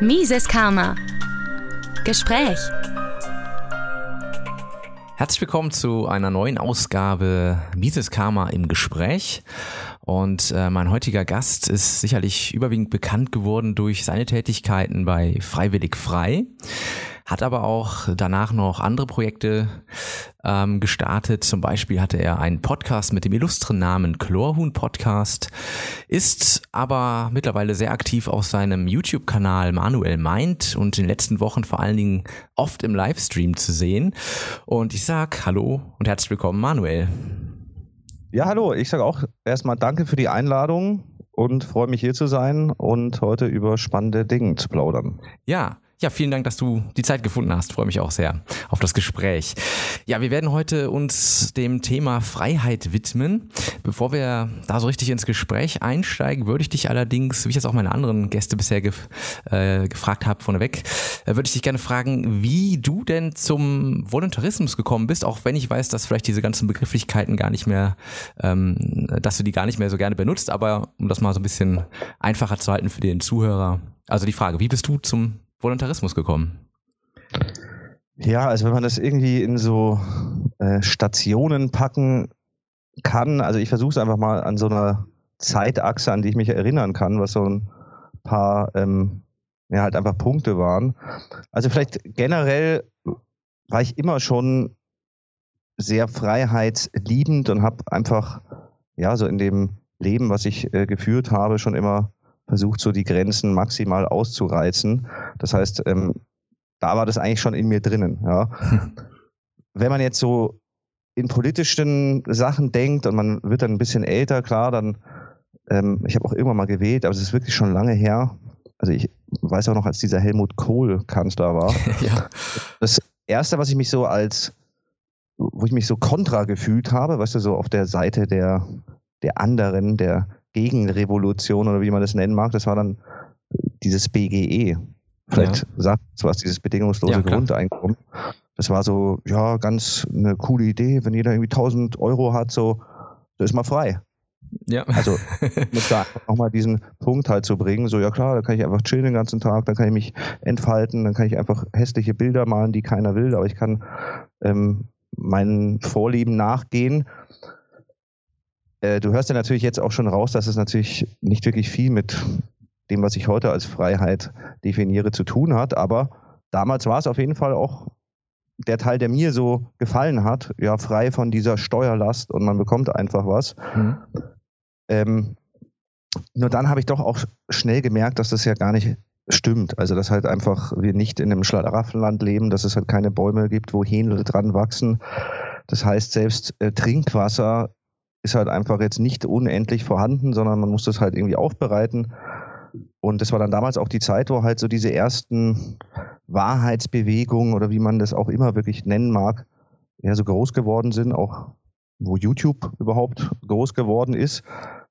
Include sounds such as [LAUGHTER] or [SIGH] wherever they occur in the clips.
Mises Karma. Gespräch. Herzlich willkommen zu einer neuen Ausgabe Mises Karma im Gespräch. Und äh, mein heutiger Gast ist sicherlich überwiegend bekannt geworden durch seine Tätigkeiten bei Freiwillig Frei hat aber auch danach noch andere Projekte ähm, gestartet. Zum Beispiel hatte er einen Podcast mit dem illustren Namen Chlorhuhn Podcast, ist aber mittlerweile sehr aktiv auf seinem YouTube-Kanal Manuel Mind und in den letzten Wochen vor allen Dingen oft im Livestream zu sehen. Und ich sag Hallo und herzlich willkommen, Manuel. Ja, hallo. Ich sage auch erstmal Danke für die Einladung und freue mich hier zu sein und heute über spannende Dinge zu plaudern. Ja, ja, vielen Dank, dass du die Zeit gefunden hast. Freue mich auch sehr auf das Gespräch. Ja, wir werden heute uns dem Thema Freiheit widmen. Bevor wir da so richtig ins Gespräch einsteigen, würde ich dich allerdings, wie ich das auch meine anderen Gäste bisher gef äh, gefragt habe, vorneweg, äh, würde ich dich gerne fragen, wie du denn zum Voluntarismus gekommen bist, auch wenn ich weiß, dass vielleicht diese ganzen Begrifflichkeiten gar nicht mehr, ähm, dass du die gar nicht mehr so gerne benutzt, aber um das mal so ein bisschen einfacher zu halten für den Zuhörer. Also die Frage, wie bist du zum Voluntarismus gekommen? Ja, also wenn man das irgendwie in so äh, Stationen packen kann, also ich versuche es einfach mal an so einer Zeitachse, an die ich mich erinnern kann, was so ein paar ähm, ja halt einfach Punkte waren. Also vielleicht generell war ich immer schon sehr freiheitsliebend und habe einfach ja so in dem Leben, was ich äh, geführt habe, schon immer versucht, so die Grenzen maximal auszureizen. Das heißt, ähm, da war das eigentlich schon in mir drinnen. Ja. [LAUGHS] Wenn man jetzt so in politischen Sachen denkt und man wird dann ein bisschen älter, klar, dann, ähm, ich habe auch irgendwann mal gewählt, aber es ist wirklich schon lange her. Also ich weiß auch noch, als dieser Helmut Kohl Kanzler war. [LAUGHS] ja. Das erste, was ich mich so als, wo ich mich so kontra gefühlt habe, weißt du, so auf der Seite der, der anderen, der Gegenrevolution oder wie man das nennen mag, das war dann dieses BGE. Vielleicht ja. sagt es was, dieses bedingungslose ja, Grundeinkommen. Das war so, ja, ganz eine coole Idee. Wenn jeder irgendwie 1000 Euro hat, so, so ist man frei. Ja. Also, [LAUGHS] mit da nochmal diesen Punkt halt zu bringen, so, ja klar, da kann ich einfach chillen den ganzen Tag, dann kann ich mich entfalten, dann kann ich einfach hässliche Bilder malen, die keiner will, aber ich kann ähm, meinen Vorlieben nachgehen äh, du hörst ja natürlich jetzt auch schon raus, dass es natürlich nicht wirklich viel mit dem, was ich heute als Freiheit definiere, zu tun hat. Aber damals war es auf jeden Fall auch der Teil, der mir so gefallen hat, ja, frei von dieser Steuerlast und man bekommt einfach was. Mhm. Ähm, nur dann habe ich doch auch schnell gemerkt, dass das ja gar nicht stimmt. Also, dass halt einfach wir nicht in einem Schlaraffenland leben, dass es halt keine Bäume gibt, wo Hähnle dran wachsen. Das heißt, selbst äh, Trinkwasser ist halt einfach jetzt nicht unendlich vorhanden, sondern man muss das halt irgendwie aufbereiten. Und das war dann damals auch die Zeit, wo halt so diese ersten Wahrheitsbewegungen oder wie man das auch immer wirklich nennen mag, ja so groß geworden sind, auch wo YouTube überhaupt groß geworden ist.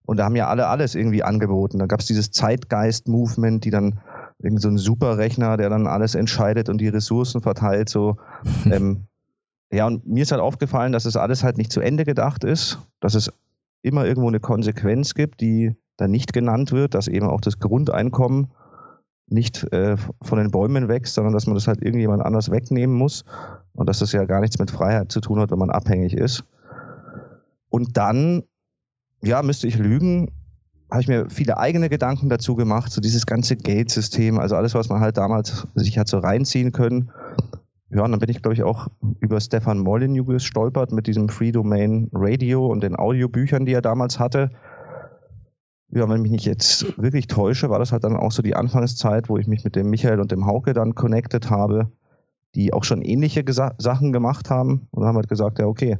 Und da haben ja alle alles irgendwie angeboten. Da gab es dieses Zeitgeist-Movement, die dann irgend so ein Superrechner, der dann alles entscheidet und die Ressourcen verteilt, so [LAUGHS] ähm, ja, und mir ist halt aufgefallen, dass es alles halt nicht zu Ende gedacht ist, dass es immer irgendwo eine Konsequenz gibt, die da nicht genannt wird, dass eben auch das Grundeinkommen nicht äh, von den Bäumen wächst, sondern dass man das halt irgendjemand anders wegnehmen muss und dass das ja gar nichts mit Freiheit zu tun hat, wenn man abhängig ist. Und dann, ja, müsste ich lügen, habe ich mir viele eigene Gedanken dazu gemacht, so dieses ganze Geldsystem, also alles, was man halt damals sich hat so reinziehen können. Ja, und dann bin ich, glaube ich, auch über Stefan Molyneux gestolpert mit diesem Free Domain Radio und den Audiobüchern, die er damals hatte. Ja, wenn ich mich nicht jetzt wirklich täusche, war das halt dann auch so die Anfangszeit, wo ich mich mit dem Michael und dem Hauke dann connected habe, die auch schon ähnliche Gesa Sachen gemacht haben und haben halt gesagt, ja, okay,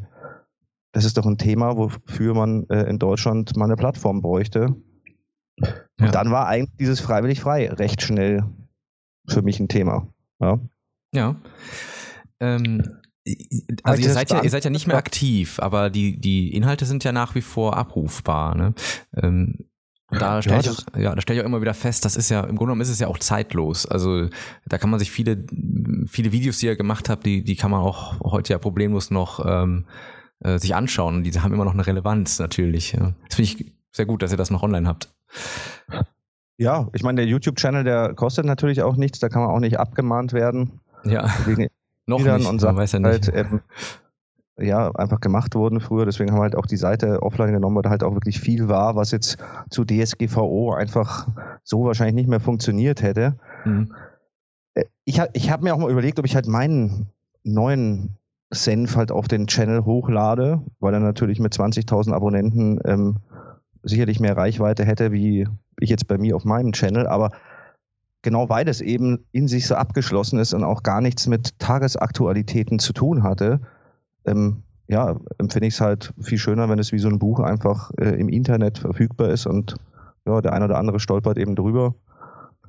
das ist doch ein Thema, wofür man äh, in Deutschland mal eine Plattform bräuchte. Und ja. dann war eigentlich dieses freiwillig frei recht schnell für mich ein Thema. Ja. Ja. Ähm, also ihr seid, ja, ihr seid ja nicht mehr aktiv, aber die, die Inhalte sind ja nach wie vor abrufbar. Ne? Ähm, da stelle ich, auch, ja, da stell ich auch immer wieder fest, das ist ja, im Grunde genommen ist es ja auch zeitlos. Also da kann man sich viele, viele Videos, die ihr gemacht habt, die, die kann man auch heute ja problemlos noch ähm, äh, sich anschauen. Und die haben immer noch eine Relevanz natürlich. Ja. Das finde ich sehr gut, dass ihr das noch online habt. Ja, ich meine, der YouTube-Channel, der kostet natürlich auch nichts, da kann man auch nicht abgemahnt werden. Ja. Wegen [LAUGHS] Noch nicht, und man Sachen weiß ja nicht. halt ähm, ja, einfach gemacht wurden früher. Deswegen haben wir halt auch die Seite offline genommen, weil da halt auch wirklich viel war, was jetzt zu DSGVO einfach so wahrscheinlich nicht mehr funktioniert hätte. Mhm. Äh, Ich, hab- ich habe mir auch mal überlegt, ob ich halt meinen neuen Senf halt auf den Channel hochlade, weil er natürlich mit 20.000 Abonnenten ähm, sicherlich mehr Reichweite hätte, wie ich jetzt bei mir auf meinem Channel. Aber genau weil es eben in sich so abgeschlossen ist und auch gar nichts mit Tagesaktualitäten zu tun hatte, ähm, ja, empfinde ich es halt viel schöner, wenn es wie so ein Buch einfach äh, im Internet verfügbar ist und ja, der eine oder andere stolpert eben drüber.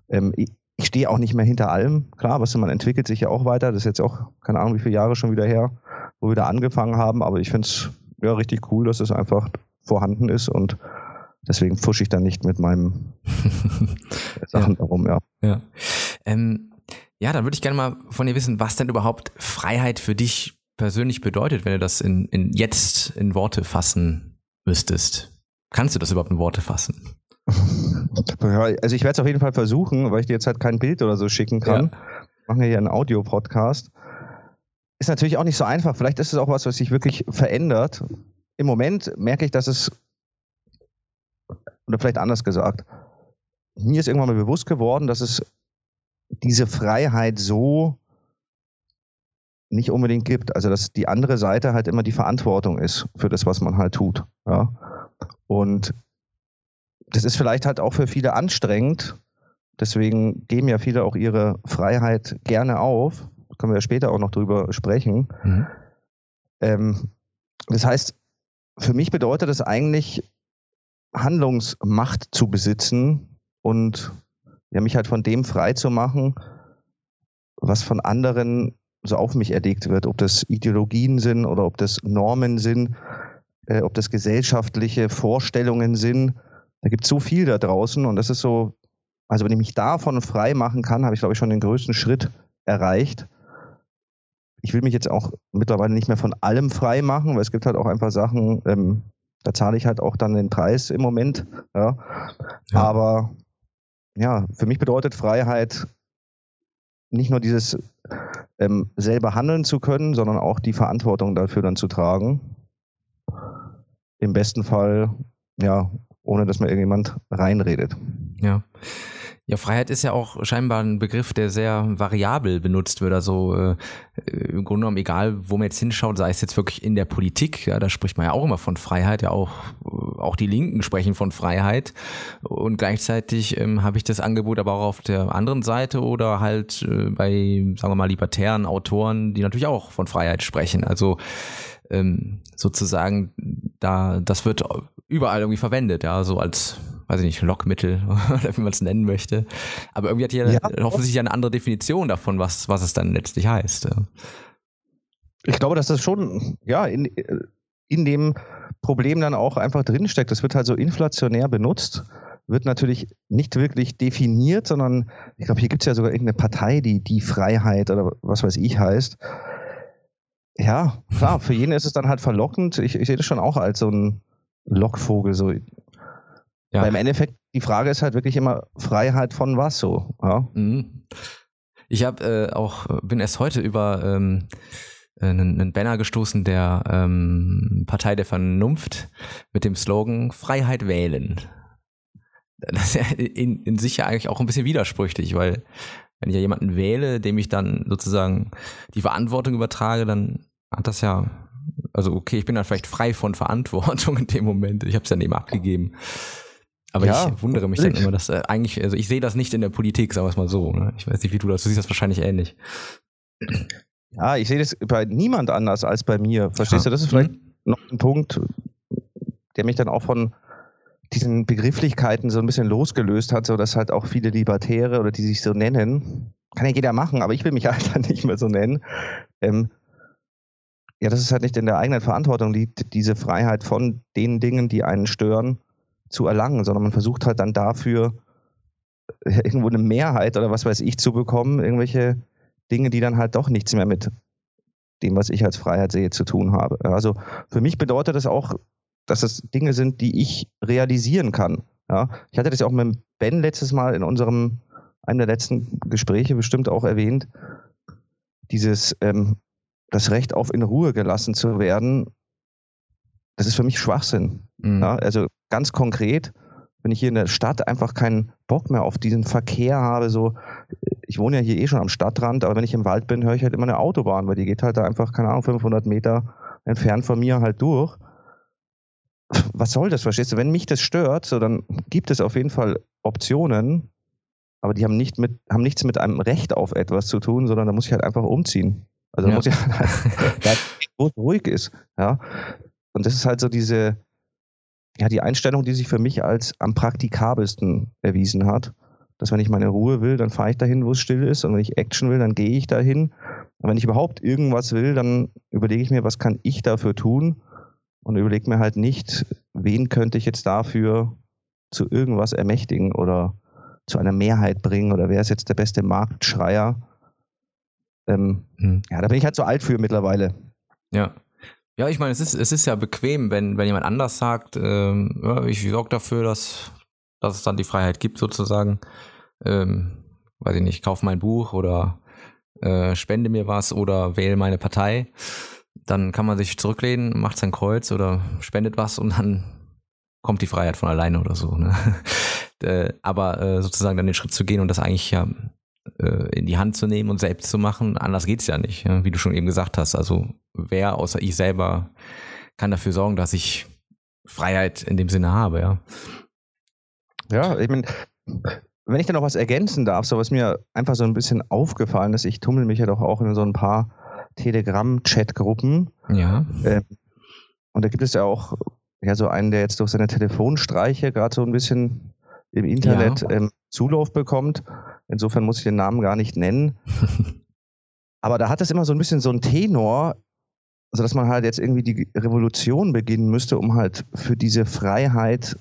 Ähm, ich ich stehe auch nicht mehr hinter allem. Klar, was man entwickelt sich ja auch weiter. Das ist jetzt auch, keine Ahnung, wie viele Jahre schon wieder her, wo wir da angefangen haben. Aber ich finde es ja richtig cool, dass es einfach vorhanden ist und deswegen fusche ich dann nicht mit meinem Sachen [LAUGHS] darum, ja. Ja. Ähm, ja, dann würde ich gerne mal von dir wissen, was denn überhaupt Freiheit für dich persönlich bedeutet, wenn du das in, in jetzt in Worte fassen müsstest. Kannst du das überhaupt in Worte fassen? Ja, also ich werde es auf jeden Fall versuchen, weil ich dir jetzt halt kein Bild oder so schicken kann. Machen wir hier einen Audio-Podcast. Ist natürlich auch nicht so einfach. Vielleicht ist es auch was, was sich wirklich verändert. Im Moment merke ich, dass es, oder vielleicht anders gesagt, mir ist irgendwann mal bewusst geworden, dass es diese Freiheit so nicht unbedingt gibt. Also dass die andere Seite halt immer die Verantwortung ist für das, was man halt tut. Ja. Und das ist vielleicht halt auch für viele anstrengend. Deswegen geben ja viele auch ihre Freiheit gerne auf. Da können wir ja später auch noch drüber sprechen. Mhm. Ähm, das heißt, für mich bedeutet es eigentlich, Handlungsmacht zu besitzen und ja, mich halt von dem frei zu machen, was von anderen so auf mich erlegt wird, ob das Ideologien sind oder ob das Normen sind, äh, ob das gesellschaftliche Vorstellungen sind. Da gibt es so viel da draußen und das ist so, also wenn ich mich davon frei machen kann, habe ich glaube ich schon den größten Schritt erreicht. Ich will mich jetzt auch mittlerweile nicht mehr von allem frei machen, weil es gibt halt auch einfach Sachen, ähm, da zahle ich halt auch dann den Preis im Moment. Ja. Ja. Aber ja, für mich bedeutet Freiheit nicht nur dieses ähm, selber handeln zu können, sondern auch die Verantwortung dafür dann zu tragen. Im besten Fall, ja, ohne dass mir irgendjemand reinredet. Ja. Ja, Freiheit ist ja auch scheinbar ein Begriff, der sehr variabel benutzt wird. Also äh, im Grunde genommen, egal wo man jetzt hinschaut, sei es jetzt wirklich in der Politik, ja, da spricht man ja auch immer von Freiheit, ja auch, auch die Linken sprechen von Freiheit. Und gleichzeitig ähm, habe ich das Angebot aber auch auf der anderen Seite oder halt äh, bei, sagen wir mal, libertären Autoren, die natürlich auch von Freiheit sprechen. Also ähm, sozusagen, da, das wird überall irgendwie verwendet, ja, so als weiß ich nicht, Lockmittel [LAUGHS] oder wie man es nennen möchte. Aber irgendwie hat jeder Ja. offensichtlich eine andere Definition davon, was, was es dann letztlich heißt. Ich glaube, dass das schon, ja, in, in dem Problem dann auch einfach drinsteckt. Das wird halt so inflationär benutzt, wird natürlich nicht wirklich definiert, sondern ich glaube, hier gibt es ja sogar irgendeine Partei, die die Freiheit oder was weiß ich heißt. Ja, klar, für jeden ist es dann halt verlockend. Ich, ich sehe das schon auch als so ein Lockvogel. So. Ja. Weil im Endeffekt, die Frage ist halt wirklich immer Freiheit von was so. Ja? Mhm. Ich habe äh, auch, bin erst heute über ähm, einen, einen Banner gestoßen der ähm, Partei der Vernunft mit dem Slogan Freiheit wählen. Das ist ja in, in sich ja eigentlich auch ein bisschen widersprüchlich, weil wenn ich ja jemanden wähle, dem ich dann sozusagen die Verantwortung übertrage, dann hat das ja, also okay, ich bin dann vielleicht frei von Verantwortung in dem Moment. Ich habe es dann eben abgegeben. Aber Ja, ich wundere mich dann immer, dass äh, eigentlich, also ich sehe das nicht in der Politik, sagen wir es mal so. Ne? Ich weiß nicht, wie du das, du siehst das wahrscheinlich ähnlich. ja, ich sehe das bei niemand anders als bei mir. Verstehst Ja. du? Das ist vielleicht Mhm. noch ein Punkt, der mich dann auch von diesen Begrifflichkeiten so ein bisschen losgelöst hat, so dass halt auch viele Libertäre oder die sich so nennen, kann ja jeder machen, aber ich will mich [LAUGHS] halt dann nicht mehr so nennen. Ähm, ja, dass es halt nicht in der eigenen Verantwortung liegt, diese Freiheit von den Dingen, die einen stören, zu erlangen, sondern man versucht halt dann dafür äh, irgendwo eine Mehrheit oder was weiß ich zu bekommen, irgendwelche Dinge, die dann halt doch nichts mehr mit dem, was ich als Freiheit sehe, zu tun habe. Also für mich bedeutet das auch, dass es Dinge sind, die ich realisieren kann. Ja, ich hatte das ja auch mit Ben letztes Mal in unserem, einem der letzten Gespräche bestimmt auch erwähnt. Dieses, ähm, das Recht auf in Ruhe gelassen zu werden, das ist für mich Schwachsinn. Mhm. Ja, also ganz konkret, wenn ich hier in der Stadt einfach keinen Bock mehr auf diesen Verkehr habe, so, ich wohne ja hier eh schon am Stadtrand, aber wenn ich im Wald bin, höre ich halt immer eine Autobahn, weil die geht halt da einfach, keine Ahnung, 500 Meter entfernt von mir halt durch. Was soll das, verstehst du? Wenn mich das stört, so, dann gibt es auf jeden Fall Optionen, aber die haben, nicht mit, haben nichts mit einem Recht auf etwas zu tun, sondern da muss ich halt einfach umziehen. Also da ja. muss ich halt, [LAUGHS] wo es ruhig ist. Ja. Und das ist halt so diese, ja, die Einstellung, die sich für mich als am praktikabelsten erwiesen hat. Dass wenn ich meine Ruhe will, dann fahre ich dahin, wo es still ist. Und wenn ich Action will, dann gehe ich dahin. Und wenn ich überhaupt irgendwas will, dann überlege ich mir, was kann ich dafür tun? Und überlege mir halt nicht, wen könnte ich jetzt dafür zu irgendwas ermächtigen oder zu einer Mehrheit bringen oder wer ist jetzt der beste Marktschreier. Ähm, hm. Ja, da bin ich halt so alt für mittlerweile. Ja. Ja, ich meine, es ist, es ist ja bequem, wenn, wenn jemand anders sagt, ähm, ja, ich sorge dafür, dass, dass es dann die Freiheit gibt, sozusagen. Ähm, weiß ich nicht, kauf mein Buch oder äh, spende mir was oder wähle meine Partei. Dann kann man sich zurücklehnen, macht sein Kreuz oder spendet was und dann kommt die Freiheit von alleine oder so. Ne? [LAUGHS] äh, aber äh, sozusagen dann den Schritt zu gehen und das eigentlich ja äh, in die Hand zu nehmen und selbst zu machen, anders geht's ja nicht, ja? wie du schon eben gesagt hast. Also wer außer ich selber kann dafür sorgen, dass ich Freiheit in dem Sinne habe, ja. Ja, ich meine, wenn ich da noch was ergänzen darf, so was mir einfach so ein bisschen aufgefallen ist, ich tummel mich ja doch auch in so ein paar Telegram-Chat-Gruppen. Ja. Ähm, und da gibt es ja auch ja so einen, der jetzt durch seine Telefonstreiche gerade so ein bisschen im Internet ja. ähm, Zulauf bekommt. Insofern muss ich den Namen gar nicht nennen. [LAUGHS] Aber da hat es immer so ein bisschen so ein Tenor, also dass man halt jetzt irgendwie die Revolution beginnen müsste, um halt für diese Freiheit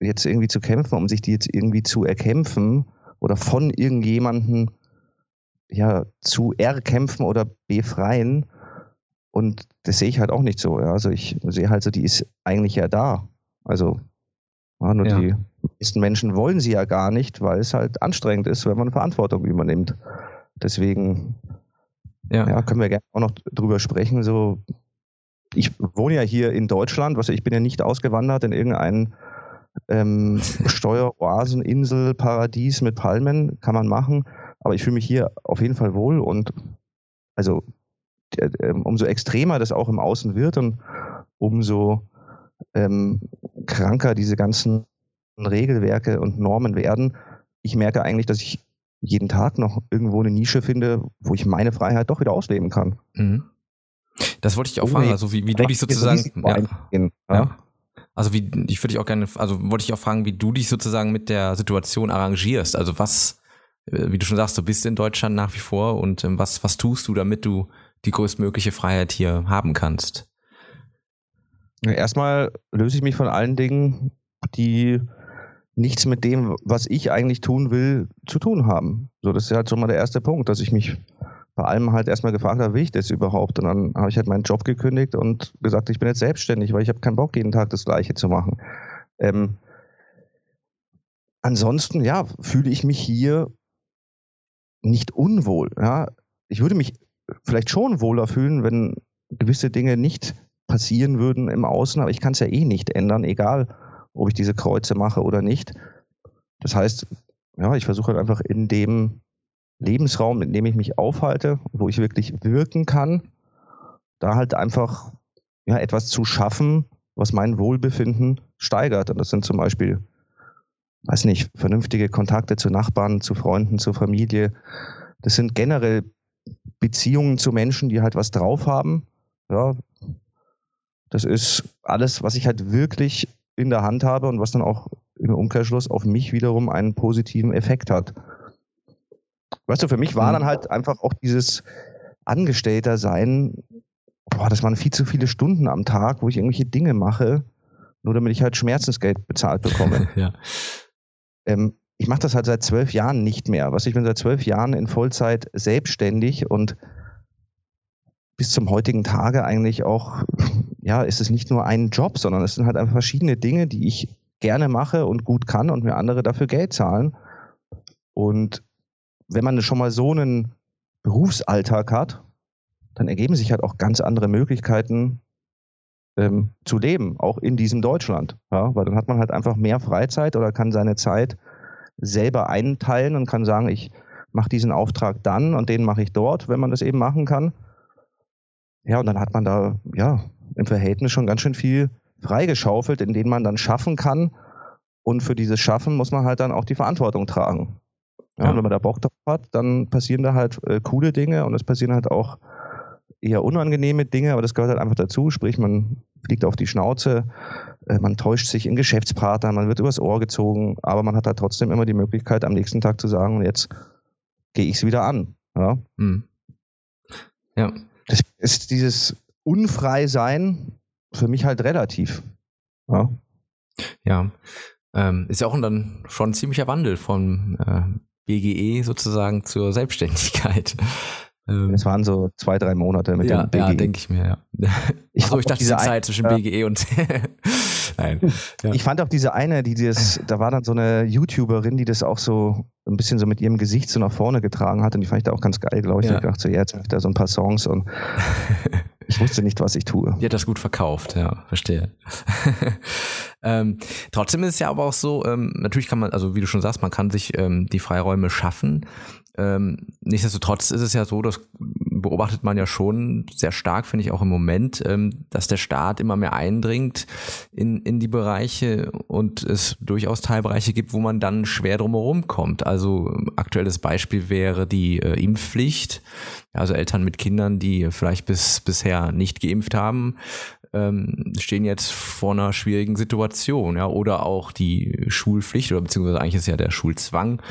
jetzt irgendwie zu kämpfen, um sich die jetzt irgendwie zu erkämpfen oder von irgendjemanden ja zu erkämpfen oder befreien. Und das sehe ich halt auch nicht so. Ja. Also ich sehe halt so, die ist eigentlich ja da. Also ja, nur ja. die meisten Menschen wollen sie ja gar nicht, weil es halt anstrengend ist, wenn man Verantwortung übernimmt. Deswegen ja. ja, können wir gerne auch noch drüber sprechen. So, ich wohne ja hier in Deutschland, was ich bin ja nicht ausgewandert in irgendein ähm, [LAUGHS] Steueroaseninsel, Paradies mit Palmen, kann man machen. Aber ich fühle mich hier auf jeden Fall wohl und also umso extremer das auch im Außen wird und umso ähm, kranker diese ganzen Regelwerke und Normen werden. Ich merke eigentlich, dass ich jeden Tag noch irgendwo eine Nische finde, wo ich meine Freiheit doch wieder ausleben kann. Mhm. Das wollte ich auch fragen, also wie, wie du dich sozusagen. Ja, ja. ja. Also wie, ich würde dich auch gerne, also wollte ich auch fragen, wie du dich sozusagen mit der Situation arrangierst. Also was, äh, wie du schon sagst, du bist in Deutschland nach wie vor und ähm, was, was tust du, damit du die größtmögliche Freiheit hier haben kannst? Erstmal löse ich mich von allen Dingen, die nichts mit dem, was ich eigentlich tun will, zu tun haben. So, das ist halt schon mal der erste Punkt, dass ich mich bei allem halt erstmal gefragt habe, will ich das überhaupt? Und dann habe ich halt meinen Job gekündigt und gesagt, ich bin jetzt selbstständig, weil ich habe keinen Bock, jeden Tag das Gleiche zu machen. Ähm, ansonsten, ja, fühle ich mich hier nicht unwohl. Ja? Ich würde mich vielleicht schon wohler fühlen, wenn gewisse Dinge nicht passieren würden im Außen, aber ich kann es ja eh nicht ändern, egal ob ich diese Kreuze mache oder nicht. Das heißt, ja, ich versuche halt einfach in dem Lebensraum, in dem ich mich aufhalte, wo ich wirklich wirken kann, da halt einfach ja, etwas zu schaffen, was mein Wohlbefinden steigert. Und das sind zum Beispiel, weiß nicht, vernünftige Kontakte zu Nachbarn, zu Freunden, zur Familie. Das sind generell Beziehungen zu Menschen, die halt was drauf haben. Ja, das ist alles, was ich halt wirklich in der Hand habe und was dann auch im Umkehrschluss auf mich wiederum einen positiven Effekt hat. Weißt du, für mich war mhm. dann halt einfach auch dieses Angestellter sein, boah, das waren viel zu viele Stunden am Tag, wo ich irgendwelche Dinge mache, nur damit ich halt Schmerzensgeld bezahlt bekomme. [LAUGHS] ja. Ähm, ich mache das halt seit zwölf Jahren nicht mehr. Was ich bin seit zwölf Jahren in Vollzeit selbstständig und bis zum heutigen Tage eigentlich auch, ja, ist es nicht nur ein Job, sondern es sind halt einfach verschiedene Dinge, die ich gerne mache und gut kann und mir andere dafür Geld zahlen. Und wenn man schon mal so einen Berufsalltag hat, dann ergeben sich halt auch ganz andere Möglichkeiten ähm, zu leben, auch in diesem Deutschland. Ja? Weil dann hat man halt einfach mehr Freizeit oder kann seine Zeit selber einteilen und kann sagen, ich mache diesen Auftrag dann und den mache ich dort, wenn man das eben machen kann. Ja, und dann hat man da ja im Verhältnis schon ganz schön viel freigeschaufelt, in denen man dann schaffen kann. Und für dieses Schaffen muss man halt dann auch die Verantwortung tragen. Ja, ja. Und wenn man da Bock drauf hat, dann passieren da halt äh, coole Dinge und es passieren halt auch eher unangenehme Dinge, aber das gehört halt einfach dazu. Sprich, man fliegt auf die Schnauze, äh, man täuscht sich in Geschäftspartner, man wird übers Ohr gezogen, aber man hat halt trotzdem immer die Möglichkeit, am nächsten Tag zu sagen, jetzt gehe ich es wieder an. Ja. Mhm. ja. Ist dieses Unfrei-Sein für mich halt relativ. Ja. Ja. Ähm, ist ja auch dann schon ein ziemlicher Wandel von äh, BGE sozusagen zur Selbstständigkeit. [LAUGHS] Ähm, es waren so zwei, drei Monate mit ja, dem BGE. Ja, denke ich mir, ja. Ich, Achso, ich dachte, diese Zeit zwischen BGE und. [LAUGHS] Nein. Ja. Ich fand auch diese eine, die das, da war dann so eine YouTuberin, die das auch so ein bisschen so mit ihrem Gesicht so nach vorne getragen hat und die fand ich da auch ganz geil, glaube ich. Ja. Ich dachte so, ja, jetzt er so ein paar Songs und [LAUGHS] ich wusste nicht, was ich tue. Die hat das gut verkauft, ja, verstehe. [LAUGHS] ähm, trotzdem ist es ja aber auch so, ähm, natürlich kann man, also wie du schon sagst, man kann sich ähm, die Freiräume schaffen. Ähm, nichtsdestotrotz ist es ja so, das beobachtet man ja schon sehr stark, finde ich auch im Moment, ähm, dass der Staat immer mehr eindringt in, in die Bereiche und es durchaus Teilbereiche gibt, wo man dann schwer drumherum kommt. Also aktuelles Beispiel wäre die äh, Impfpflicht. Also Eltern mit Kindern, die vielleicht bis bisher nicht geimpft haben, ähm, stehen jetzt vor einer schwierigen Situation, ja, oder auch die Schulpflicht oder beziehungsweise eigentlich ist ja der Schulzwang,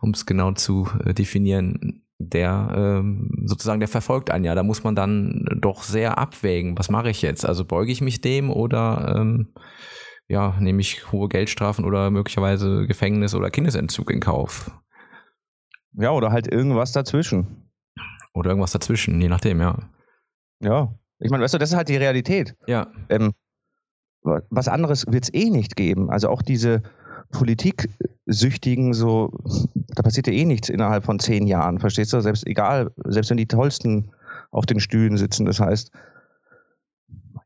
um es genau zu äh, definieren, der ähm, sozusagen der verfolgt einen ja. Da muss man dann doch sehr abwägen. Was mache ich jetzt? Also beuge ich mich dem oder ähm, ja nehme ich hohe Geldstrafen oder möglicherweise Gefängnis oder Kindesentzug in Kauf? Ja, oder halt irgendwas dazwischen. Oder irgendwas dazwischen, je nachdem, ja. Ja, ich meine, weißt du, das ist halt die Realität. Ja. Ähm, was anderes wird es eh nicht geben. Also auch diese Politiksüchtigen, so, da passiert ja eh nichts innerhalb von zehn Jahren, verstehst du? Selbst egal, selbst wenn die Tollsten auf den Stühlen sitzen. Das heißt,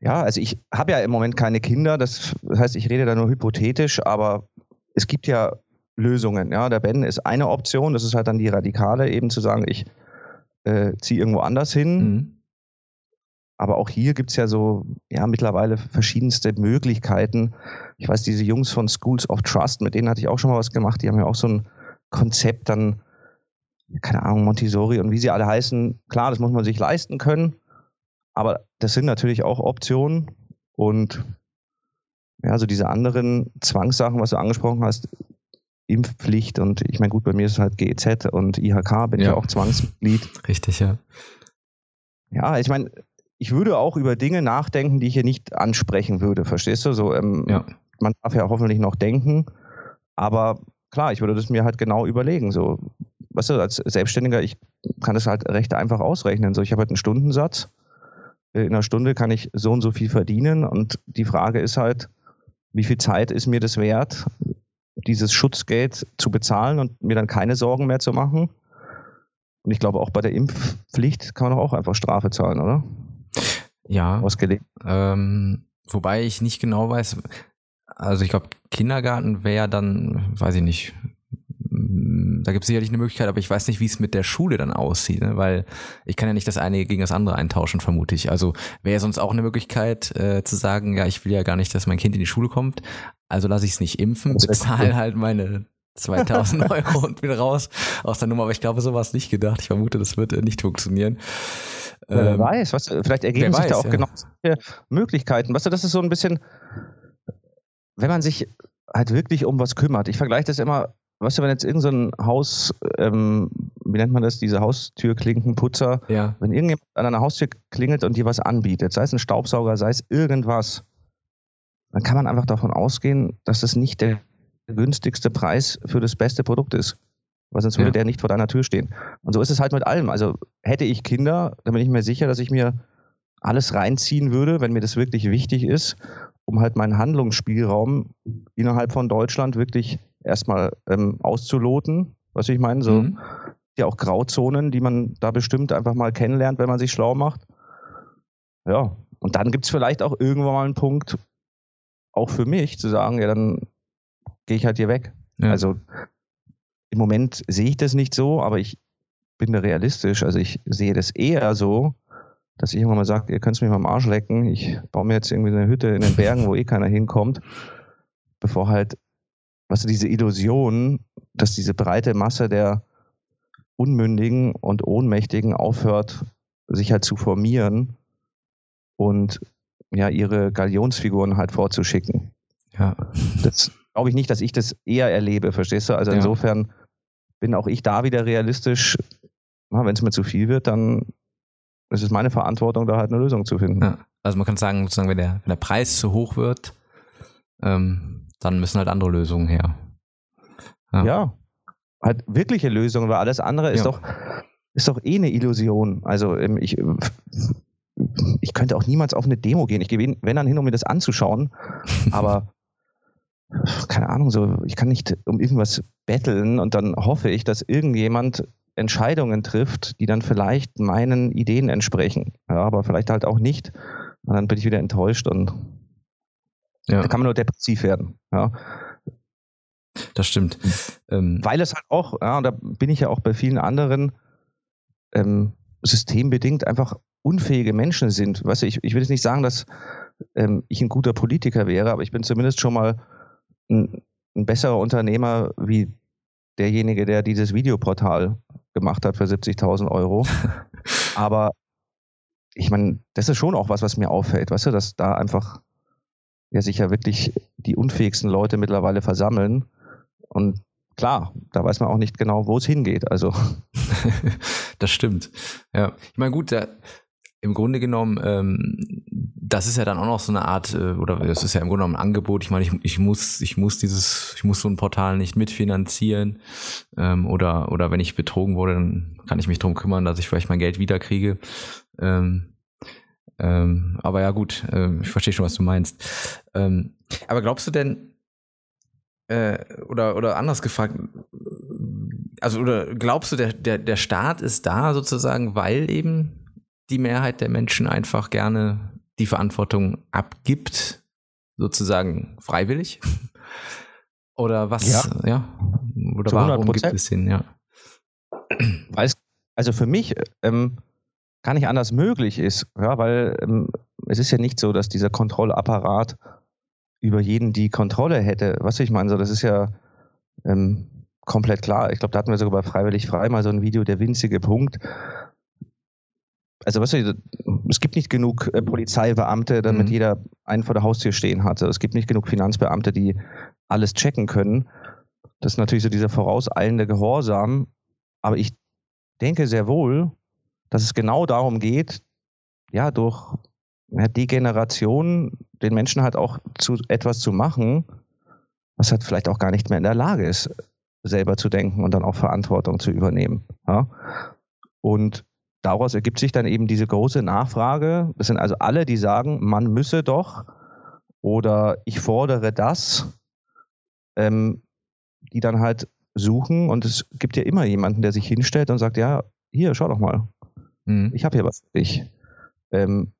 ja, also ich habe ja im Moment keine Kinder, das heißt, ich rede da nur hypothetisch, aber es gibt ja Lösungen. Ja, der Ben ist eine Option, das ist halt dann die radikale, eben zu sagen, ich äh, ziehe irgendwo anders hin. Mhm aber auch hier gibt's ja so, ja, mittlerweile verschiedenste Möglichkeiten. Ich weiß, diese Jungs von Schools of Trust, mit denen hatte ich auch schon mal was gemacht. Die haben ja auch so ein Konzept dann, keine Ahnung, Montessori und wie sie alle heißen. Klar, das muss man sich leisten können. Aber das sind natürlich auch Optionen. Und ja, so diese anderen Zwangssachen, was du angesprochen hast, Impfpflicht und ich meine, gut, bei mir ist es halt GEZ und IHK, bin ja. ich auch Zwangsmitglied. Richtig, ja. Ja, ich meine, ich würde auch über Dinge nachdenken, die ich hier nicht ansprechen würde, verstehst du? So, ähm, ja. man darf ja hoffentlich noch denken, aber klar, ich würde das mir halt genau überlegen. So, weißt du, als Selbstständiger, ich kann das halt recht einfach ausrechnen. So, ich habe halt einen Stundensatz. In einer Stunde kann ich so und so viel verdienen und die Frage ist halt, wie viel Zeit ist mir das wert, dieses Schutzgeld zu bezahlen und mir dann keine Sorgen mehr zu machen? Und ich glaube, auch bei der Impfpflicht kann man auch einfach Strafe zahlen, oder? Ja. Ausgelegt. Ähm, wobei ich nicht genau weiß, also ich glaube, Kindergarten wäre dann, weiß ich nicht, mm, da gibt es sicherlich eine Möglichkeit, aber ich weiß nicht, wie es mit der Schule dann aussieht, ne? weil ich kann ja nicht das eine gegen das andere eintauschen, vermute ich. Also wäre sonst auch eine Möglichkeit äh, zu sagen, ja, ich will ja gar nicht, dass mein Kind in die Schule kommt, also lasse ich es nicht impfen, bezahle halt meine 2000 [LAUGHS] Euro und bin raus aus der Nummer. Aber ich glaube, so war es nicht gedacht. Ich vermute, das wird äh, nicht funktionieren. Wer ähm, weiß, was, vielleicht ergeben sich weiß, da auch ja. genau solche Möglichkeiten. Weißt du, das ist so ein bisschen, wenn man sich halt wirklich um was kümmert. Ich vergleiche das immer, weißt du, wenn jetzt irgendein so Haus, ähm, wie nennt man das, diese Haustürklinkenputzer, ja. wenn irgendjemand an einer Haustür klingelt und dir was anbietet, sei es ein Staubsauger, sei es irgendwas, dann kann man einfach davon ausgehen, dass das nicht der günstigste Preis für das beste Produkt ist. Weil sonst würde ja. der nicht vor deiner Tür stehen. Und so ist es halt mit allem. Also hätte ich Kinder, dann bin ich mir sicher, dass ich mir alles reinziehen würde, wenn mir das wirklich wichtig ist. um halt meinen Handlungsspielraum innerhalb von Deutschland wirklich erstmal ähm, auszuloten. Was ich meine, so mhm. ja auch Grauzonen, die man da bestimmt einfach mal kennenlernt, wenn man sich schlau macht. Ja, und dann gibt es vielleicht auch irgendwann mal einen Punkt, auch für mich, zu sagen, ja, dann gehe ich halt hier weg. Ja. Also im Moment sehe ich das nicht so, aber ich bin da realistisch. Also ich sehe das eher so, dass ich irgendwann mal sage, ihr könnt mich mal am Arsch lecken. Ich baue mir jetzt irgendwie eine Hütte in den Bergen, wo eh keiner hinkommt, bevor halt, was weißt du, diese Illusion, dass diese breite Masse der Unmündigen und Ohnmächtigen aufhört, sich halt zu formieren und ja, ihre Galionsfiguren halt vorzuschicken. Ja. Das glaube ich nicht, dass ich das eher erlebe, verstehst du? Also insofern ja. bin auch ich da wieder realistisch. Wenn es mir zu viel wird, dann ist es meine Verantwortung, da halt eine Lösung zu finden. Ja. Also man kann sagen, sozusagen, wenn der, wenn der Preis zu hoch wird, ähm, dann müssen halt andere Lösungen her. Ja. ja. halt wirkliche Lösungen, weil alles andere ist doch ist doch eh eine Illusion. Also ähm, ich ich könnte auch niemals auf eine Demo gehen. Ich gehe, wenn dann hin, um mir das anzuschauen. [LAUGHS] Aber keine Ahnung, so, ich kann nicht um irgendwas betteln und dann hoffe ich, dass irgendjemand Entscheidungen trifft, die dann vielleicht meinen Ideen entsprechen. Ja, aber vielleicht halt auch nicht. Und dann bin ich wieder enttäuscht und ja. da kann man nur depressiv werden. Ja. Das stimmt. Ähm, Weil es halt auch, ja, und da bin ich ja auch bei vielen anderen ähm, systembedingt einfach unfähige Menschen sind. Weißt du, ich, ich will jetzt nicht sagen, dass ähm, ich ein guter Politiker wäre, aber ich bin zumindest schon mal ein, ein besserer Unternehmer wie derjenige, der dieses Videoportal gemacht hat für 70.000 Euro. [LAUGHS] aber ich meine, das ist schon auch was, was mir auffällt, weißt du, dass da einfach ja sich ja wirklich die unfähigsten Leute mittlerweile versammeln und klar, da weiß man auch nicht genau, wo es hingeht. Also. [LAUGHS] das stimmt. Ja. Ich meine, gut, da, im Grunde genommen, ähm, das ist ja dann auch noch so eine Art, äh, oder es ist ja im Grunde genommen ein Angebot. Ich meine, ich, ich muss, ich muss dieses, ich muss so ein Portal nicht mitfinanzieren. Ähm, oder, oder wenn ich betrogen wurde, dann kann ich mich drum kümmern, dass ich vielleicht mein Geld wiederkriege. Ähm, ähm, aber ja, gut, äh, ich verstehe schon, was du meinst. Ähm, aber glaubst du denn, äh, oder, oder anders gefragt, also oder glaubst du, der, der, der Staat ist da sozusagen, weil eben die Mehrheit der Menschen einfach gerne die Verantwortung abgibt, sozusagen freiwillig? [LAUGHS] Oder was? Ja. ja? Oder Zu warum gibt es den? Ja. [CLEARS THROAT] Weil es, also für mich ähm, gar nicht anders möglich ist, ja, weil ähm, es ist ja nicht so, dass dieser Kontrollapparat über jeden die Kontrolle hätte. Was ich meine, so das ist ja ähm, komplett klar. Ich glaube, da hatten wir sogar bei Freiwillig Frei mal so ein Video, der winzige Punkt, also was es gibt nicht genug äh, Polizeibeamte, damit mhm. jeder einen vor der Haustür stehen hat. Es gibt nicht genug Finanzbeamte, die alles checken können. Das ist natürlich so dieser vorauseilende Gehorsam. Aber ich denke sehr wohl, dass es genau darum geht, ja, durch ja, Degeneration den Menschen halt auch zu etwas zu machen, was halt vielleicht auch gar nicht mehr in der Lage ist, selber zu denken und dann auch Verantwortung zu übernehmen. Ja? Und daraus ergibt sich dann eben diese große Nachfrage. Das sind also alle, die sagen, man müsse doch oder ich fordere das, ähm, die dann halt suchen und es gibt ja immer jemanden, der sich hinstellt und sagt, ja, hier, schau doch mal, mhm. ich habe hier was für dich. Ähm,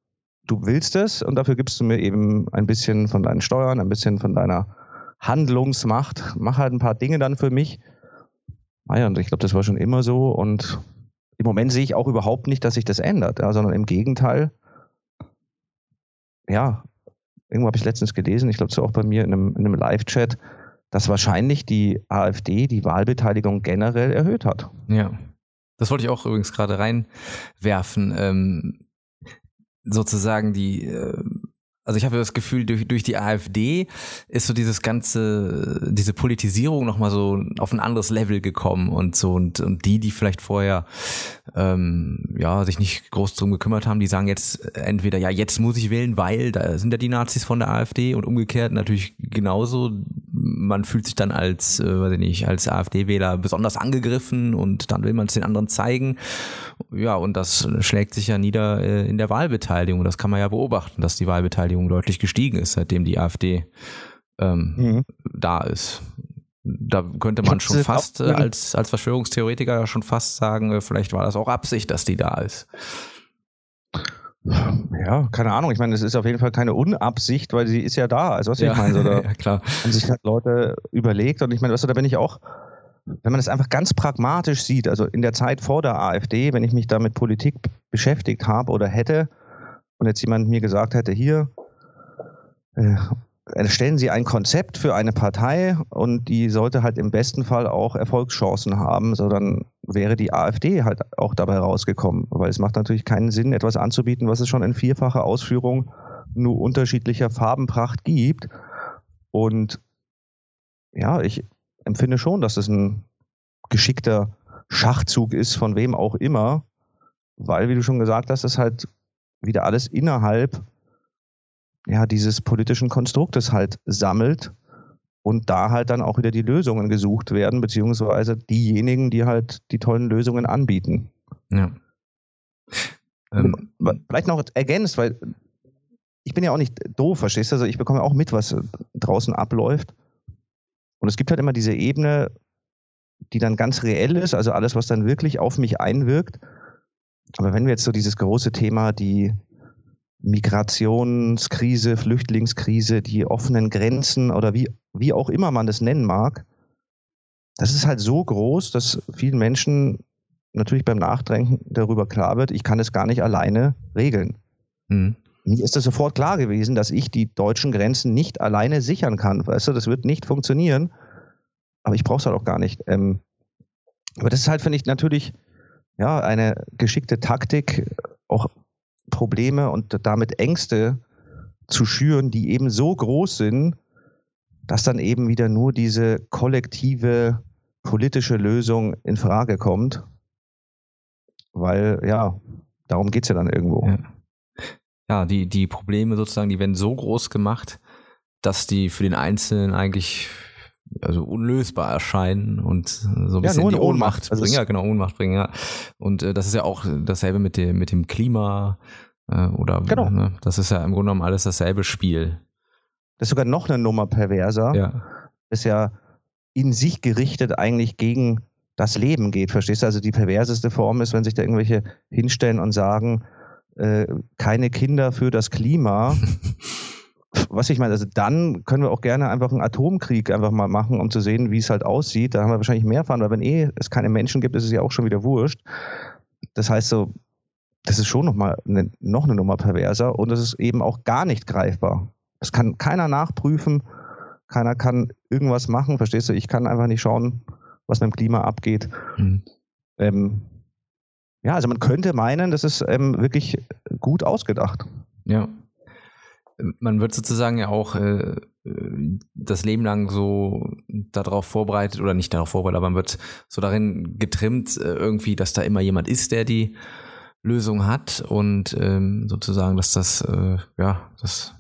du willst es und dafür gibst du mir eben ein bisschen von deinen Steuern, ein bisschen von deiner Handlungsmacht. Mach halt ein paar Dinge dann für mich. Naja, und ich glaube, das war schon immer so und im Moment sehe ich auch überhaupt nicht, dass sich das ändert, ja, sondern im Gegenteil, ja, irgendwo habe ich letztens gelesen, ich glaube, so auch bei mir in einem, in einem Live-Chat, dass wahrscheinlich die AfD die Wahlbeteiligung generell erhöht hat. Ja. Das wollte ich auch übrigens gerade reinwerfen. Ähm, sozusagen die, äh, also ich habe das Gefühl, durch, durch die AfD ist so dieses ganze, diese Politisierung nochmal so auf ein anderes Level gekommen und so. Und, und die, die vielleicht vorher ähm, ja sich nicht groß drum gekümmert haben, die sagen jetzt entweder ja, jetzt muss ich wählen, weil da sind ja die Nazis von der AfD und umgekehrt natürlich genauso man fühlt sich dann als, äh, weiß ich nicht, als AfD-Wähler besonders angegriffen und dann will man es den anderen zeigen. Ja, und das schlägt sich ja nieder äh, in der Wahlbeteiligung. Das kann man ja beobachten, dass die Wahlbeteiligung deutlich gestiegen ist, seitdem die AfD ähm, mhm. da ist. Da könnte man schon fast äh, als, als Verschwörungstheoretiker schon fast sagen, äh, vielleicht war das auch Absicht, dass die da ist. Ja, keine Ahnung. Ich meine, es ist auf jeden Fall keine Unabsicht, weil sie ist ja da. Also was ja. ich meine, so, [LAUGHS] da ja, klar. haben sich halt Leute überlegt und ich meine, weißt du, da bin ich auch, wenn man das einfach ganz pragmatisch sieht, also in der Zeit vor der AfD, wenn ich mich da mit Politik beschäftigt habe oder hätte und jetzt jemand mir gesagt hätte, hier, äh, stellen Sie ein Konzept für eine Partei und die sollte halt im besten Fall auch Erfolgschancen haben, so dann wäre die AfD halt auch dabei rausgekommen, weil es macht natürlich keinen Sinn, etwas anzubieten, was es schon in vierfacher Ausführung nur unterschiedlicher Farbenpracht gibt. Und ja, ich empfinde schon, dass es ein geschickter Schachzug ist, von wem auch immer, weil, wie du schon gesagt hast, es halt wieder alles innerhalb ja, dieses politischen Konstruktes halt sammelt und da halt dann auch wieder die Lösungen gesucht werden, beziehungsweise diejenigen, die halt die tollen Lösungen anbieten. Ja. Ähm, Vielleicht noch ergänzt, weil ich bin ja auch nicht doof, verstehst du? Also ich bekomme auch mit, was draußen abläuft. Und es gibt halt immer diese Ebene, die dann ganz reell ist, also alles, was dann wirklich auf mich einwirkt. Aber wenn wir jetzt so dieses große Thema, die Migrationskrise, Flüchtlingskrise, die offenen Grenzen oder wie, wie auch immer man das nennen mag, das ist halt so groß, dass vielen Menschen natürlich beim Nachdenken darüber klar wird, ich kann es gar nicht alleine regeln. Mhm. Mir ist das sofort klar gewesen, dass ich die deutschen Grenzen nicht alleine sichern kann. Weißt du, das wird nicht funktionieren. Aber ich brauche es halt auch gar nicht. Ähm, aber das ist halt, finde ich, natürlich ja, eine geschickte Taktik, auch Probleme und damit Ängste zu schüren, die eben so groß sind, dass dann eben wieder nur diese kollektive politische Lösung in Frage kommt. Weil, ja, darum geht es ja dann irgendwo. Ja. ja, die, die Probleme sozusagen, die werden so groß gemacht, dass die für den Einzelnen eigentlich also unlösbar erscheinen und so ein bisschen ja, die Ohnmacht, Ohnmacht also bringen. Ja, genau, Ohnmacht bringen, ja. Und äh, das ist ja auch dasselbe mit dem, mit dem Klima äh, oder genau. ne, das ist ja im Grunde genommen alles dasselbe Spiel. Das ist sogar noch eine Nummer perverser. Ja. Das ist ja in sich gerichtet eigentlich gegen das Leben geht. Verstehst du? Also die perverseste Form ist, wenn sich da irgendwelche hinstellen und sagen, äh, keine Kinder für das Klima. [LAUGHS] was ich meine, also dann können wir auch gerne einfach einen Atomkrieg einfach mal machen, um zu sehen, wie es halt aussieht. Da haben wir wahrscheinlich mehr fahren, weil wenn eh es keine Menschen gibt, ist es ja auch schon wieder wurscht. Das heißt so, das ist schon nochmal eine, noch eine Nummer perverser und es ist eben auch gar nicht greifbar. Das kann keiner nachprüfen, keiner kann irgendwas machen, verstehst du? Ich kann einfach nicht schauen, was mit dem Klima abgeht. Mhm. Ähm, ja, also man könnte meinen, das ist ähm, wirklich gut ausgedacht. Ja, man wird sozusagen ja auch äh, das Leben lang so darauf vorbereitet oder nicht darauf vorbereitet, aber man wird so darin getrimmt äh, irgendwie, dass da immer jemand ist, der die Lösung hat und ähm, sozusagen, dass das äh, ja das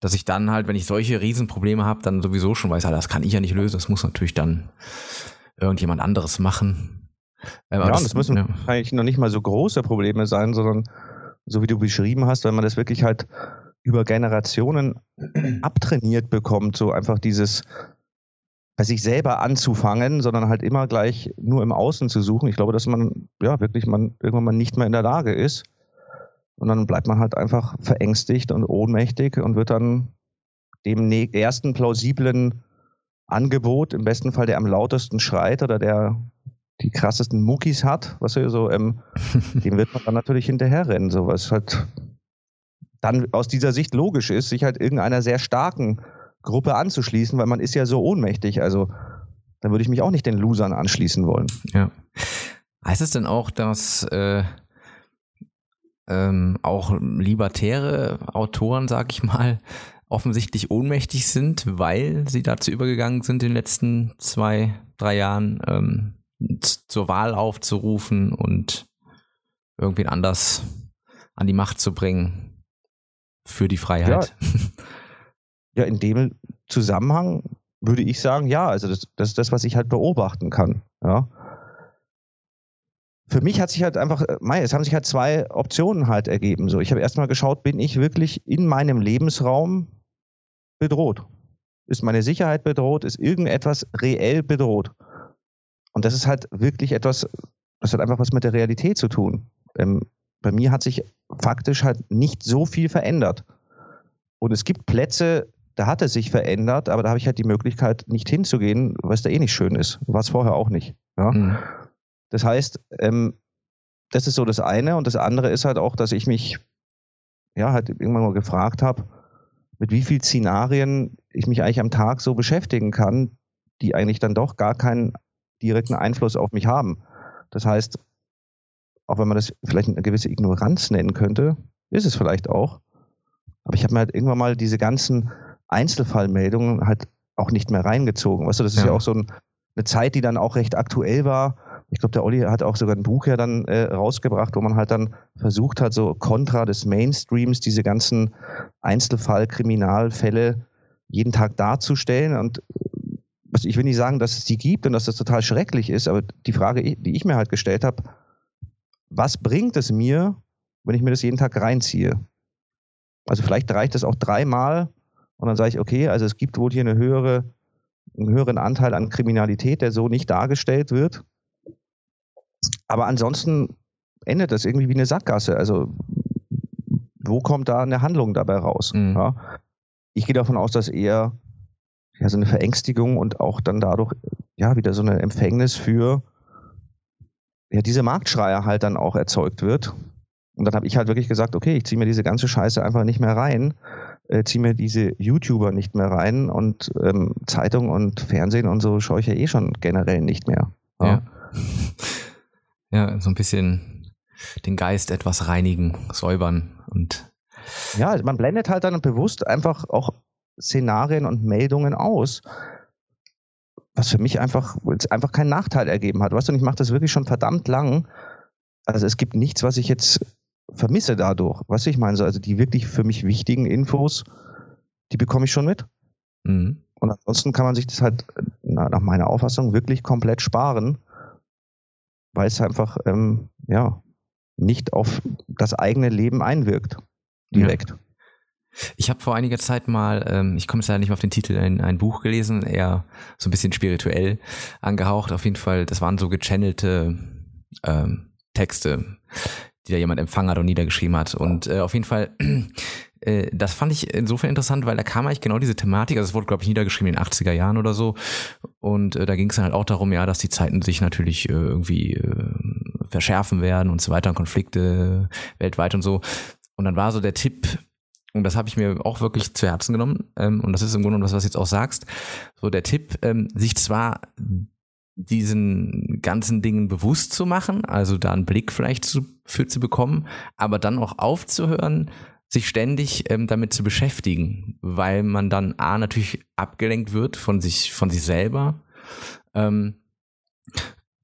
dass ich dann halt, wenn ich solche Riesenprobleme habe, dann sowieso schon weiß, ah, das kann ich ja nicht lösen, das muss natürlich dann irgendjemand anderes machen. Ähm, ja, das, und das müssen ja. eigentlich noch nicht mal so große Probleme sein, sondern so wie du beschrieben hast, wenn man das wirklich halt über Generationen abtrainiert bekommt, so einfach dieses bei sich selber anzufangen, sondern halt immer gleich nur im Außen zu suchen. Ich glaube, dass man ja wirklich man irgendwann mal nicht mehr in der Lage ist. Und dann bleibt man halt einfach verängstigt und ohnmächtig und wird dann dem ersten plausiblen Angebot, im besten Fall der am lautesten schreit oder der die krassesten Muckis hat, was so, ähm, [LAUGHS] dem wird man dann natürlich hinterherrennen, so was halt dann aus dieser Sicht logisch ist, sich halt irgendeiner sehr starken Gruppe anzuschließen, weil man ist ja so ohnmächtig. Also da würde ich mich auch nicht den Losern anschließen wollen. Ja. Heißt es denn auch, dass äh, ähm, auch libertäre Autoren, sag ich mal, offensichtlich ohnmächtig sind, weil sie dazu übergegangen sind, in den letzten zwei, drei Jahren ähm, zur Wahl aufzurufen und irgendwen anders an die Macht zu bringen? Für die Freiheit. Ja, [LAUGHS] ja in dem Zusammenhang würde ich sagen, ja, also das, das ist das, was ich halt beobachten kann. Ja. Für mich hat sich halt einfach, mei, es haben sich halt zwei Optionen halt ergeben. So, ich habe erstmal geschaut, bin ich wirklich in meinem Lebensraum bedroht? Ist meine Sicherheit bedroht? Ist irgendetwas reell bedroht? Und das ist halt wirklich etwas, das hat einfach was mit der Realität zu tun. Ähm, bei mir hat sich faktisch halt nicht so viel verändert. Und es gibt Plätze, da hat es sich verändert, aber da habe ich halt die Möglichkeit, nicht hinzugehen, weil es da eh nicht schön ist. War es vorher auch nicht. Ja? Mhm. Das heißt, ähm, das ist so das eine. Und das andere ist halt auch, dass ich mich ja halt irgendwann mal gefragt habe, mit wie vielen Szenarien ich mich eigentlich am Tag so beschäftigen kann, die eigentlich dann doch gar keinen direkten Einfluss auf mich haben. Das heißt, auch wenn man das vielleicht eine gewisse Ignoranz nennen könnte, ist es vielleicht auch. Aber ich habe mir halt irgendwann mal diese ganzen Einzelfallmeldungen halt auch nicht mehr reingezogen. Weißt du, das ist ja, ja auch so ein, eine Zeit, die dann auch recht aktuell war. Ich glaube, der Olli hat auch sogar ein Buch ja dann äh, rausgebracht, wo man halt dann versucht hat, so kontra des Mainstreams diese ganzen Einzelfall-Kriminalfälle jeden Tag darzustellen. Und ich will nicht sagen, dass es die gibt und dass das total schrecklich ist, aber die Frage, die ich mir halt gestellt habe, was bringt es mir, wenn ich mir das jeden Tag reinziehe? Also vielleicht reicht es auch dreimal und dann sage ich, okay, also es gibt wohl hier eine höhere, einen höheren Anteil an Kriminalität, der so nicht dargestellt wird. Aber ansonsten endet das irgendwie wie eine Sackgasse. Also wo kommt da eine Handlung dabei raus? Mhm. Ja? Ich gehe davon aus, dass eher ja, so eine Verängstigung und auch dann dadurch ja wieder so eine Empfängnis für ja, diese Marktschreier halt dann auch erzeugt wird. Und dann habe ich halt wirklich gesagt, okay, ich ziehe mir diese ganze Scheiße einfach nicht mehr rein, äh, ziehe mir diese YouTuber nicht mehr rein und ähm, Zeitung und Fernsehen und so schaue ich ja eh schon generell nicht mehr. Ja. ja. [LAUGHS] ja, so ein bisschen den Geist etwas reinigen, säubern und ja, man blendet halt dann bewusst einfach auch Szenarien und Meldungen aus, was für mich einfach, einfach keinen Nachteil ergeben hat. Weißt du, und ich mache das wirklich schon verdammt lang. Also es gibt nichts, was ich jetzt vermisse dadurch. Weißt du, ich meine, also die wirklich für mich wichtigen Infos, die bekomme ich schon mit. Mhm. Und ansonsten kann man sich das halt nach meiner Auffassung wirklich komplett sparen, weil es einfach ähm, ja nicht auf das eigene Leben einwirkt direkt. Ja. Ich habe vor einiger Zeit mal, ähm, ich komme jetzt leider nicht mehr auf den Titel, ein, ein Buch gelesen, eher so ein bisschen spirituell angehaucht. Auf jeden Fall, das waren so gechannelte ähm, Texte, die da jemand empfangen hat und niedergeschrieben hat. Und äh, auf jeden Fall, [CLEARS THROAT] äh, das fand ich insofern interessant, weil da kam eigentlich genau diese Thematik, also es wurde, glaube ich, niedergeschrieben in den 80er Jahren oder so. Und äh, da ging es dann halt auch darum, ja, dass die Zeiten sich natürlich äh, irgendwie äh, verschärfen werden und so weiter, und Konflikte weltweit und so. Und dann war so der Tipp, und das habe ich mir auch wirklich zu Herzen genommen, ähm, und das ist im Grunde genommen das, was du jetzt auch sagst, so der Tipp, ähm, sich zwar diesen ganzen Dingen bewusst zu machen, also da einen Blick vielleicht zu, für zu bekommen, aber dann auch aufzuhören, sich ständig ähm, damit zu beschäftigen, weil man dann A natürlich abgelenkt wird von sich, von sich selber ähm,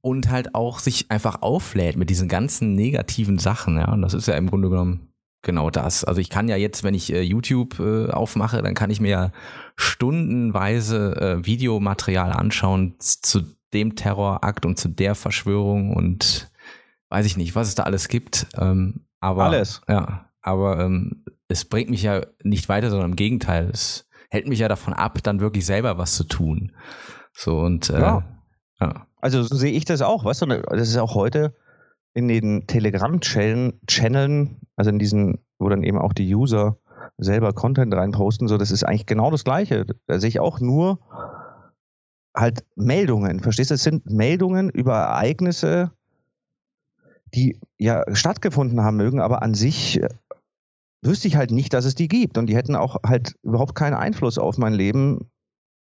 und halt auch sich einfach auflädt mit diesen ganzen negativen Sachen, ja. Und das ist ja im Grunde genommen genau das. Also ich kann ja jetzt, wenn ich äh, YouTube äh, aufmache, dann kann ich mir ja stundenweise äh, Videomaterial anschauen zu dem Terrorakt und zu der Verschwörung und weiß ich nicht, was es da alles gibt. Ähm, aber alles. Ja, aber ähm, es bringt mich ja nicht weiter, sondern im Gegenteil, es hält mich ja davon ab, dann wirklich selber was zu tun. So und äh, ja. ja. Also so sehe ich das auch, weißt du, das ist auch heute in den Telegram-Channeln, also in diesen, wo dann eben auch die User selber Content reinposten, so, das ist eigentlich genau das Gleiche. Da sehe ich auch nur halt Meldungen. Verstehst du? Es sind Meldungen über Ereignisse, die ja stattgefunden haben mögen, aber an sich äh, wüsste ich halt nicht, dass es die gibt. Und die hätten auch halt überhaupt keinen Einfluss auf mein Leben.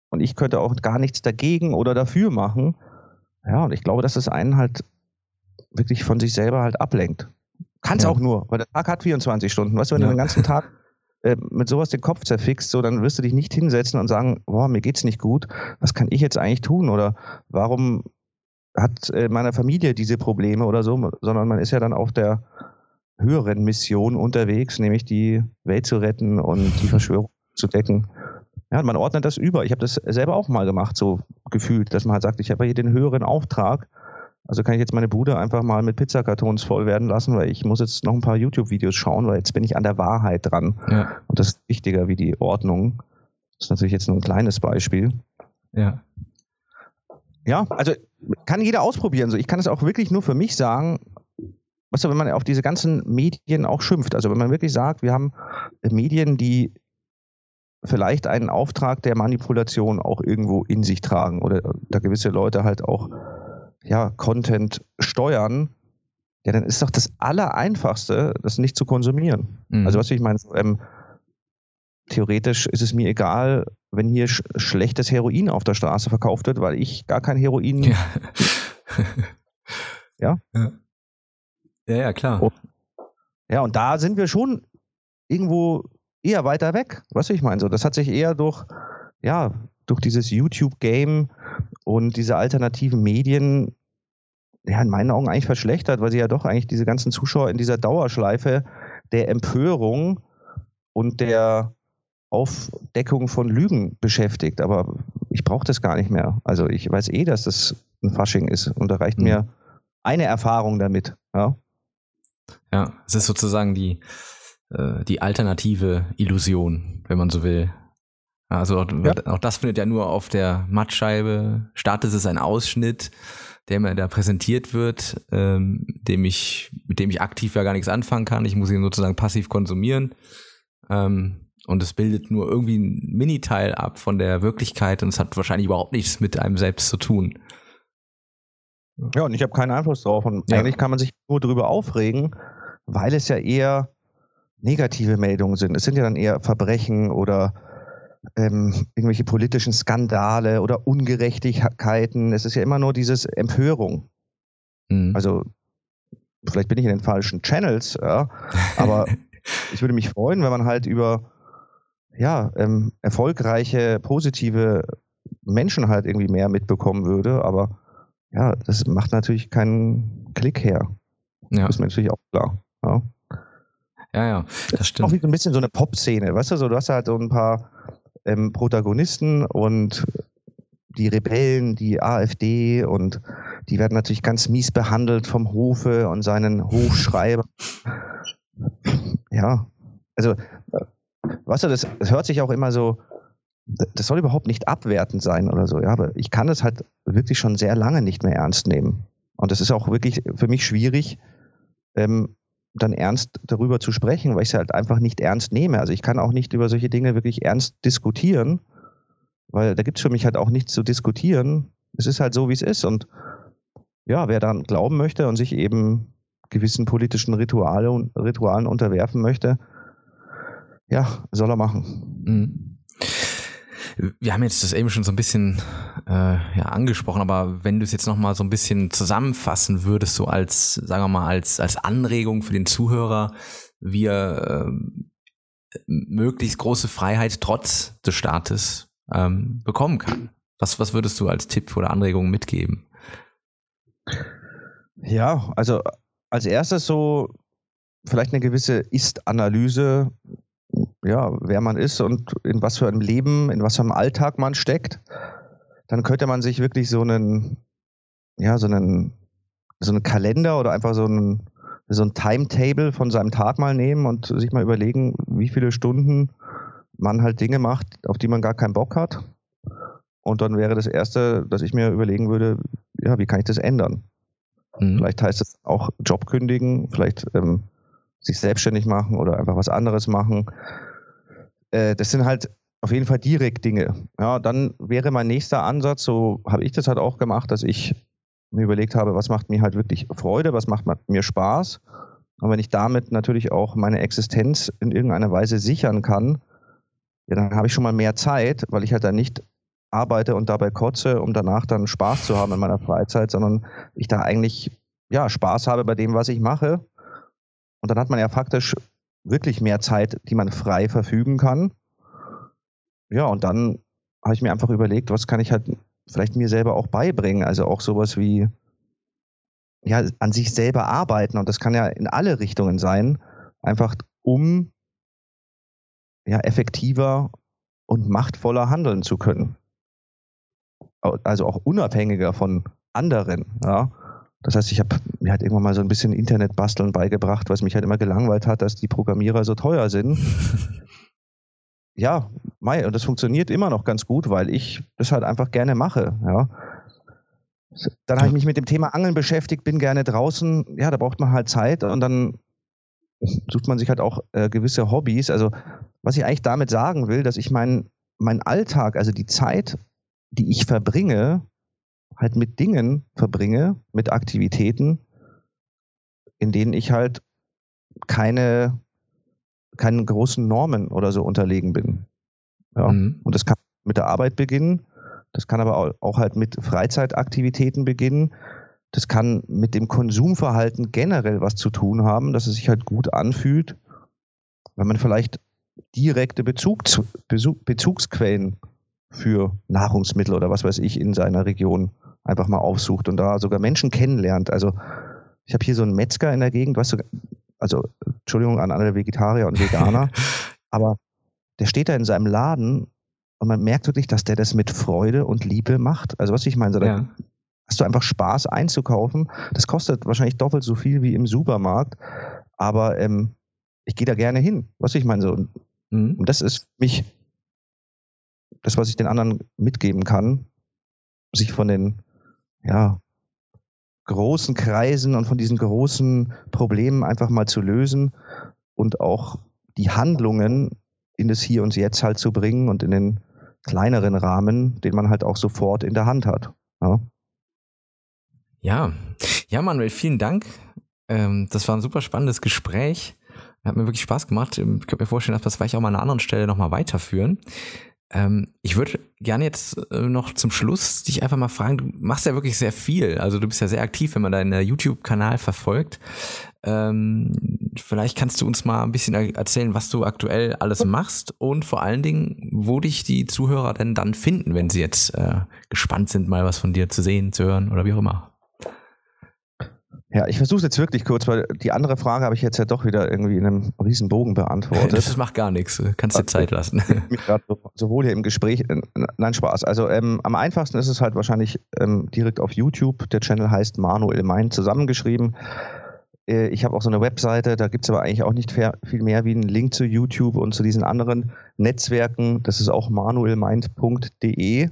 Und ich könnte auch gar nichts dagegen oder dafür machen. Ja, und ich glaube, dass es einen halt wirklich von sich selber halt ablenkt. Kann es ja. auch nur, weil der Tag hat 24 Stunden. Weißt du, wenn ja. du den ganzen Tag äh, mit sowas den Kopf zerfickst, so, dann wirst du dich nicht hinsetzen und sagen, boah, mir geht's nicht gut, was kann ich jetzt eigentlich tun? Oder warum hat äh, meine Familie diese Probleme oder so, sondern man ist ja dann auf der höheren Mission unterwegs, nämlich die Welt zu retten und die Verschwörung [LAUGHS] zu decken. Ja, man ordnet das über. Ich habe das selber auch mal gemacht, so gefühlt, dass man halt sagt, ich habe hier den höheren Auftrag. Also kann ich jetzt meine Bude einfach mal mit Pizzakartons voll werden lassen, weil ich muss jetzt noch ein paar YouTube-Videos schauen, weil jetzt bin ich an der Wahrheit dran. Ja. Und das ist wichtiger wie die Ordnung. Das ist natürlich jetzt nur ein kleines Beispiel. Ja. Ja, also kann jeder ausprobieren. So, ich kann es auch wirklich nur für mich sagen. Weißt du, wenn man auf diese ganzen Medien auch schimpft, also wenn man wirklich sagt, wir haben Medien, die vielleicht einen Auftrag der Manipulation auch irgendwo in sich tragen oder da gewisse Leute halt auch ja, Content steuern, ja, dann ist doch das Allereinfachste, das nicht zu konsumieren. Mhm. Also was ich meine, ähm, theoretisch ist es mir egal, wenn hier sch schlechtes Heroin auf der Straße verkauft wird, weil ich gar kein Heroin. Ja. [LAUGHS] ja? ja? Ja, ja, klar. Und, ja, und da sind wir schon irgendwo eher weiter weg. Was ich meine, so, das hat sich eher durch, ja, durch dieses YouTube-Game und diese alternativen Medien, ja, in meinen Augen eigentlich verschlechtert, weil sie ja doch eigentlich diese ganzen Zuschauer in dieser Dauerschleife der Empörung und der Aufdeckung von Lügen beschäftigt. Aber ich brauche das gar nicht mehr. Also ich weiß eh, dass das ein Fasching ist und da reicht mhm. mir eine Erfahrung damit. Ja, ja es ist sozusagen die, äh, die alternative Illusion, wenn man so will. Also auch, ja. auch das findet ja nur auf der Mattscheibe statt. Es ist ein Ausschnitt, der mir da präsentiert wird, ähm, dem ich, mit dem ich aktiv ja gar nichts anfangen kann. Ich muss ihn sozusagen passiv konsumieren. Ähm, und es bildet nur irgendwie ein Miniteil ab von der Wirklichkeit und es hat wahrscheinlich überhaupt nichts mit einem selbst zu tun. Ja, und ich habe keinen Einfluss drauf. Und ja. eigentlich kann man sich nur darüber aufregen, weil es ja eher negative Meldungen sind. Es sind ja dann eher Verbrechen oder ähm, irgendwelche politischen Skandale oder Ungerechtigkeiten. Es ist ja immer nur dieses Empörung. Mhm. Also vielleicht bin ich in den falschen Channels, ja, aber [LAUGHS] ich würde mich freuen, wenn man halt über ja, ähm, erfolgreiche, positive Menschen halt irgendwie mehr mitbekommen würde. Aber ja, das macht natürlich keinen Klick her. Ja. Das ist mir natürlich auch klar. Ja. Ja, ja, das stimmt. Auch wie so ein bisschen so eine Pop-Szene, weißt du, so, du hast halt so ein paar ähm, Protagonisten und die Rebellen, die AfD und die werden natürlich ganz mies behandelt vom Hofe und seinen Hochschreiber. Ja, also, weißt du, das, das hört sich auch immer so, das soll überhaupt nicht abwertend sein oder so, ja, aber ich kann das halt wirklich schon sehr lange nicht mehr ernst nehmen. Und das ist auch wirklich für mich schwierig, ähm, dann ernst darüber zu sprechen, weil ich es halt einfach nicht ernst nehme. Also ich kann auch nicht über solche Dinge wirklich ernst diskutieren, weil da gibt es für mich halt auch nichts zu diskutieren. Es ist halt so, wie es ist. Und ja, wer daran glauben möchte und sich eben gewissen politischen Rituale Ritualen unterwerfen möchte, ja, soll er machen. Mhm wir haben jetzt das eben schon so ein bisschen äh, ja, angesprochen, aber wenn du es jetzt nochmal so ein bisschen zusammenfassen würdest, so als, sagen wir mal, als, als Anregung für den Zuhörer, wie er äh, möglichst große Freiheit trotz des Staates ähm, bekommen kann. Was, was würdest du als Tipp oder Anregung mitgeben? Ja, also als erstes so vielleicht eine gewisse Ist-Analyse ja, wer man ist und in was für einem Leben, in was für einem Alltag man steckt, dann könnte man sich wirklich so einen, ja, so einen, so einen Kalender oder einfach so einen, so ein Timetable von seinem Tag mal nehmen und sich mal überlegen, wie viele Stunden man halt Dinge macht, auf die man gar keinen Bock hat. Und dann wäre das Erste, dass ich mir überlegen würde, ja, wie kann ich das ändern? Mhm. Vielleicht heißt es auch Job kündigen, vielleicht ähm, sich selbstständig machen oder einfach was anderes machen. Äh, das sind halt auf jeden Fall direkt Dinge. Ja, dann wäre mein nächster Ansatz, so habe ich das halt auch gemacht, dass ich mir überlegt habe, was macht mir halt wirklich Freude, was macht mir Spaß. Und wenn ich damit natürlich auch meine Existenz in irgendeiner Weise sichern kann, ja, dann habe ich schon mal mehr Zeit, weil ich halt dann nicht arbeite und dabei kotze, um danach dann Spaß zu haben in meiner Freizeit, sondern ich da eigentlich ja Spaß habe bei dem, was ich mache und dann hat man ja faktisch wirklich mehr Zeit, die man frei verfügen kann. Ja, und dann habe ich mir einfach überlegt, was kann ich halt vielleicht mir selber auch beibringen. Also auch sowas wie ja, an sich selber arbeiten. Und das kann ja in alle Richtungen sein. Einfach um ja, effektiver und machtvoller handeln zu können. Also auch unabhängiger von anderen. Ja. Das heißt, ich habe mir halt irgendwann mal so ein bisschen Internetbasteln beigebracht, was mich halt immer gelangweilt hat, dass die Programmierer so teuer sind. [LAUGHS] ja, Mai, und das funktioniert immer noch ganz gut, weil ich das halt einfach gerne mache. Ja. Dann habe ich mich mit dem Thema Angeln beschäftigt, bin gerne draußen. Ja, da braucht man halt Zeit und dann sucht man sich halt auch äh, gewisse Hobbys. Also, was ich eigentlich damit sagen will, dass ich meinen mein Alltag, also die Zeit, die ich verbringe, halt mit Dingen verbringe, mit Aktivitäten, in denen ich halt keine, keinen großen Normen oder so unterlegen bin. Ja. Mhm. Und das kann mit der Arbeit beginnen, das kann aber auch halt mit Freizeitaktivitäten beginnen. Das kann mit dem Konsumverhalten generell was zu tun haben, dass es sich halt gut anfühlt, wenn man vielleicht direkte Bezugs Bezugsquellen für Nahrungsmittel oder was weiß ich in seiner Region einfach mal aufsucht und da sogar Menschen kennenlernt. Also ich habe hier so einen Metzger in der Gegend, weißt du, also Entschuldigung an alle Vegetarier und Veganer, [LAUGHS] aber der steht da in seinem Laden und man merkt wirklich, dass der das mit Freude und Liebe macht. Also was ich meine, so ja. hast du einfach Spaß einzukaufen. Das kostet wahrscheinlich doppelt so viel wie im Supermarkt, aber ähm, ich gehe da gerne hin. Was ich meine, so. Mhm. Und das ist mich das, was ich den anderen mitgeben kann, sich von den ja, großen Kreisen und von diesen großen Problemen einfach mal zu lösen und auch die Handlungen in das Hier und Jetzt halt zu bringen und in den kleineren Rahmen, den man halt auch sofort in der Hand hat. Ja, ja, ja Manuel, vielen Dank. Ähm, das war ein super spannendes Gespräch. Hat mir wirklich Spaß gemacht. Ich könnte mir vorstellen, dass wir das vielleicht auch mal an einer anderen Stelle nochmal weiterführen. Ähm, ich würde gerne jetzt äh, noch zum Schluss dich einfach mal fragen, du machst ja wirklich sehr viel. Also du bist ja sehr aktiv, wenn man deinen YouTube-Kanal verfolgt. Ähm, vielleicht kannst du uns mal ein bisschen erzählen, was du aktuell alles machst und vor allen Dingen, wo dich die Zuhörer denn dann finden, wenn sie jetzt äh, gespannt sind, mal was von dir zu sehen, zu hören oder wie auch immer. Ja, ich versuche es jetzt wirklich kurz, weil die andere Frage habe ich jetzt ja doch wieder irgendwie in einem riesen Bogen beantwortet. [LAUGHS] Das macht gar nichts, kannst dir Zeit lassen. Sowohl hier im Gespräch, äh, nein Spaß. Also ähm, am einfachsten ist es halt wahrscheinlich ähm, direkt auf YouTube. Der Channel heißt Manuel Mein zusammengeschrieben. Äh, ich habe auch so eine Webseite, da gibt es aber eigentlich auch nicht viel mehr wie einen Link zu YouTube und zu diesen anderen Netzwerken. Das ist auch manuelmind.de.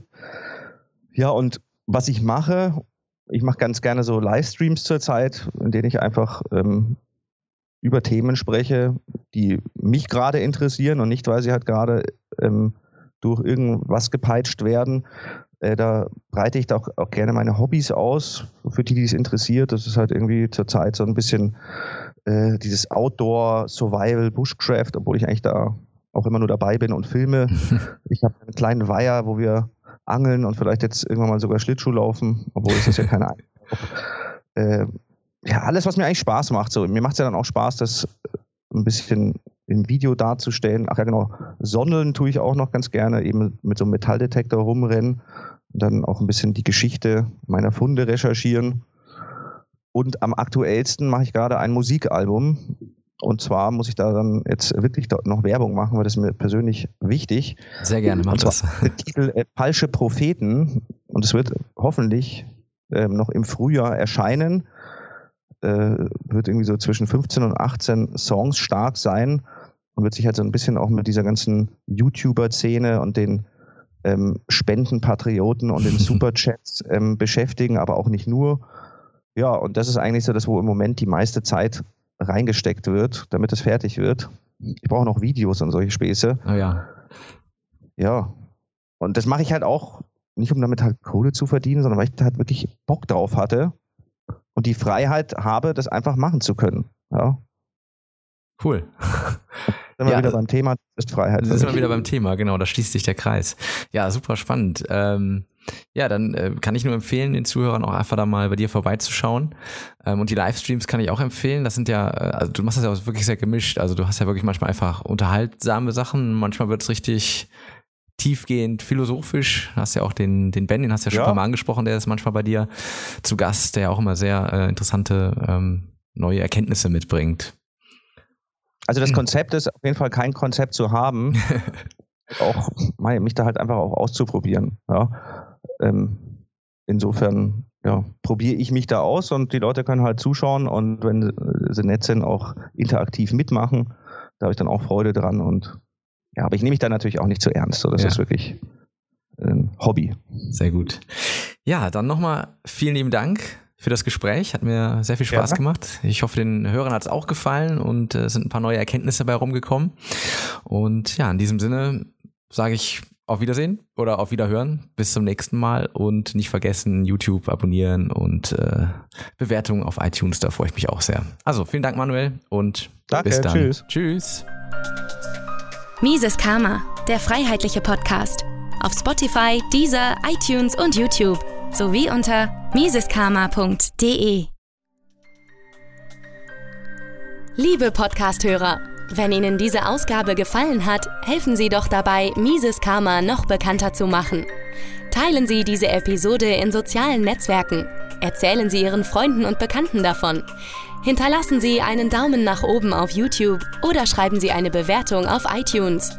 Ja, und was ich mache, ich mache ganz gerne so Livestreams zurzeit, in denen ich einfach ähm, über Themen spreche, die mich gerade interessieren und nicht, weil sie halt gerade ähm, durch irgendwas gepeitscht werden. Äh, da breite ich auch, auch gerne meine Hobbys aus, für die, die es interessiert. Das ist halt irgendwie zurzeit so ein bisschen äh, dieses Outdoor, Survival, Bushcraft, obwohl ich eigentlich da auch immer nur dabei bin und filme. [LAUGHS] ich habe einen kleinen Weiher, wo wir Angeln und vielleicht jetzt irgendwann mal sogar Schlittschuh laufen, obwohl es ist ja keine [LAUGHS] äh, Ja, alles, was mir eigentlich Spaß macht. So, mir macht es ja dann auch Spaß, das ein bisschen im Video darzustellen. Ach ja, genau. Sondeln tue ich auch noch ganz gerne, eben mit so einem Metalldetektor rumrennen und dann auch ein bisschen die Geschichte meiner Funde recherchieren. Und am aktuellsten mache ich gerade ein Musikalbum, und zwar muss ich da dann jetzt wirklich noch Werbung machen, weil das ist mir persönlich wichtig. Sehr gerne, mach das. Der Titel äh, Falsche Propheten. Und es wird hoffentlich ähm, noch im Frühjahr erscheinen. Äh, wird irgendwie so zwischen 15 und 18 Songs stark sein und wird sich halt so ein bisschen auch mit dieser ganzen YouTuber-Szene und den ähm, Spendenpatrioten und den [LAUGHS] Superchats ähm, beschäftigen, aber auch nicht nur. Ja, und das ist eigentlich so das, wo im Moment die meiste Zeit reingesteckt wird, damit es fertig wird. Ich brauche noch Videos und solche Späße. Oh ja. Ja. Und das mache ich halt auch nicht, um damit halt Kohle zu verdienen, sondern weil ich da halt wirklich Bock drauf hatte und die Freiheit habe, das einfach machen zu können. Ja. Cool. [LAUGHS] Sind wir ja, wieder beim Thema, ist Freiheit. Sind wir wieder beim Thema, genau, da schließt sich der Kreis. Ja, super spannend. Ähm, ja, dann äh, kann ich nur empfehlen, den Zuhörern auch einfach da mal bei dir vorbeizuschauen. Ähm, und die Livestreams kann ich auch empfehlen. Das sind ja, äh, also du machst das ja auch wirklich sehr gemischt. Also du hast ja wirklich manchmal einfach unterhaltsame Sachen, manchmal wird es richtig tiefgehend philosophisch. Hast ja auch den, den Ben, den hast du ja schon ja. Mal angesprochen, der ist manchmal bei dir zu Gast, der auch immer sehr äh, interessante ähm, neue Erkenntnisse mitbringt. Also das Konzept ist auf jeden Fall kein Konzept zu haben, [LAUGHS] auch mich da halt einfach auch auszuprobieren. Ja. Ähm, insofern ja, probiere ich mich da aus und die Leute können halt zuschauen und wenn sie nett sind, auch interaktiv mitmachen. Da habe ich dann auch Freude dran und ja, aber ich nehme mich da natürlich auch nicht zu ernst. So, das ja. ist wirklich ein Hobby. Sehr gut. Ja, dann nochmal vielen lieben Dank für das Gespräch. Hat mir sehr viel Spaß ja. gemacht. Ich hoffe, den Hörern hat es auch gefallen und es äh, sind ein paar neue Erkenntnisse dabei rumgekommen. Und ja, in diesem Sinne sage ich auf Wiedersehen oder auf Wiederhören. Bis zum nächsten Mal und nicht vergessen, YouTube abonnieren und äh, Bewertungen auf iTunes, da freue ich mich auch sehr. Also vielen Dank, Manuel, und Danke, bis dann. Tschüss. Tschüss. Mises Karma, der freiheitliche Podcast. Auf Spotify, Deezer, iTunes und YouTube sowie unter miseskarma.de. Liebe Podcasthörer, wenn Ihnen diese Ausgabe gefallen hat, helfen Sie doch dabei, Mises Karma noch bekannter zu machen. Teilen Sie diese Episode in sozialen Netzwerken. Erzählen Sie Ihren Freunden und Bekannten davon. Hinterlassen Sie einen Daumen nach oben auf YouTube oder schreiben Sie eine Bewertung auf iTunes.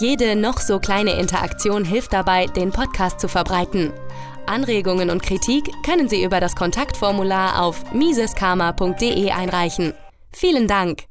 Jede noch so kleine Interaktion hilft dabei, den Podcast zu verbreiten. Anregungen und Kritik können Sie über das Kontaktformular auf miseskarma.de einreichen. Vielen Dank!